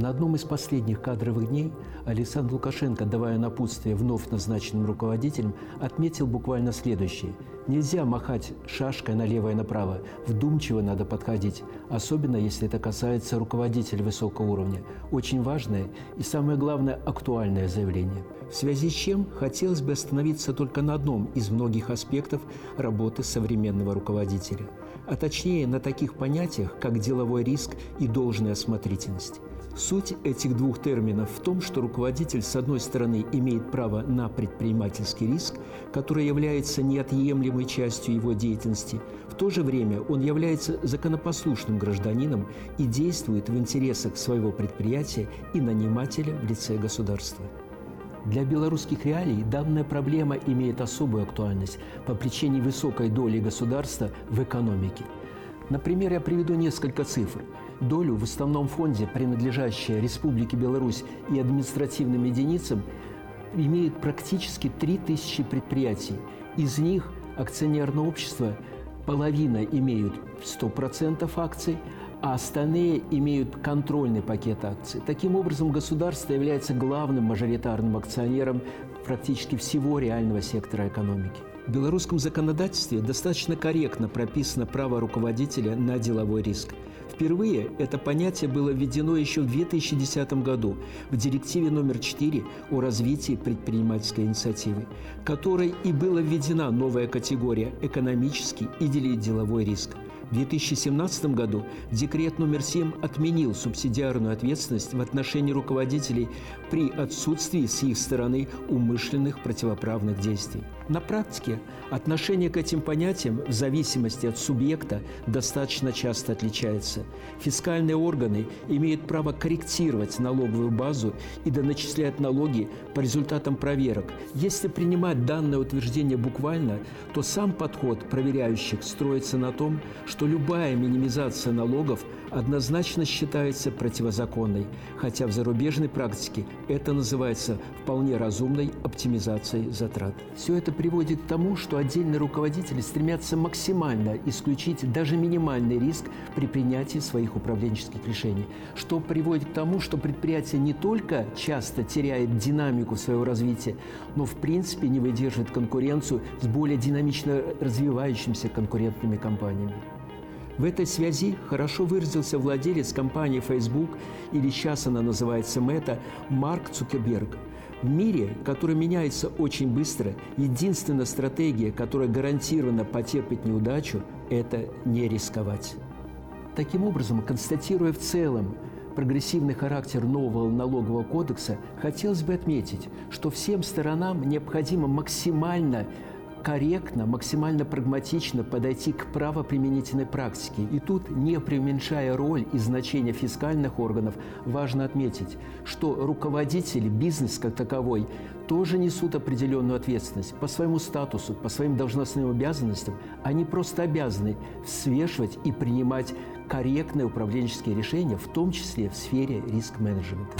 На одном из последних кадровых дней Александр Лукашенко, давая напутствие вновь назначенным руководителям, отметил буквально следующее. Нельзя махать шашкой налево и направо. Вдумчиво надо подходить, особенно если это касается руководителя высокого уровня. Очень важное и, самое главное, актуальное заявление. В связи с чем хотелось бы остановиться только на одном из многих аспектов работы современного руководителя, а точнее на таких понятиях, как деловой риск и должная осмотрительность. Суть этих двух терминов в том, что руководитель, с одной стороны, имеет право на предпринимательский риск, который является неотъемлемой частью его деятельности. В то же время он является законопослушным гражданином и действует в интересах своего предприятия и нанимателя в лице государства. Для белорусских реалий данная проблема имеет особую актуальность по причине высокой доли государства в экономике. Например, я приведу несколько цифр – долю в основном фонде, принадлежащая Республике Беларусь и административным единицам, имеют практически 3000 предприятий. Из них акционерное общество половина имеют 100% акций, а остальные имеют контрольный пакет акций. Таким образом, государство является главным мажоритарным акционером практически всего реального сектора экономики. В белорусском законодательстве достаточно корректно прописано право руководителя на деловой риск – Впервые это понятие было введено еще в 2010 году в директиве номер 4 о развитии предпринимательской инициативы, которой и была введена новая категория «экономический или деловой риск». В 2017 году декрет номер 7 отменил субсидиарную ответственность в отношении руководителей при отсутствии с их стороны умышленных противоправных действий. На практике отношение к этим понятиям в зависимости от субъекта достаточно часто отличается. Фискальные органы имеют право корректировать налоговую базу и доначислять налоги по результатам проверок. Если принимать данное утверждение буквально, то сам подход проверяющих строится на том, что любая минимизация налогов однозначно считается противозаконной, хотя в зарубежной практике это называется вполне разумной оптимизацией затрат. Все это приводит к тому, что отдельные руководители стремятся максимально исключить даже минимальный риск при принятии своих управленческих решений, что приводит к тому, что предприятие не только часто теряет динамику своего развития, но в принципе не выдерживает конкуренцию с более динамично развивающимися конкурентными компаниями. В этой связи хорошо выразился владелец компании Facebook, или сейчас она называется Мета, Марк Цукерберг – в мире, который меняется очень быстро, единственная стратегия, которая гарантированно потерпит неудачу, это не рисковать. Таким образом, констатируя в целом прогрессивный характер нового налогового кодекса, хотелось бы отметить, что всем сторонам необходимо максимально корректно, максимально прагматично подойти к правоприменительной практике. И тут, не преуменьшая роль и значение фискальных органов, важно отметить, что руководители, бизнес как таковой, тоже несут определенную ответственность по своему статусу, по своим должностным обязанностям. Они просто обязаны свешивать и принимать корректные управленческие решения, в том числе в сфере риск-менеджмента.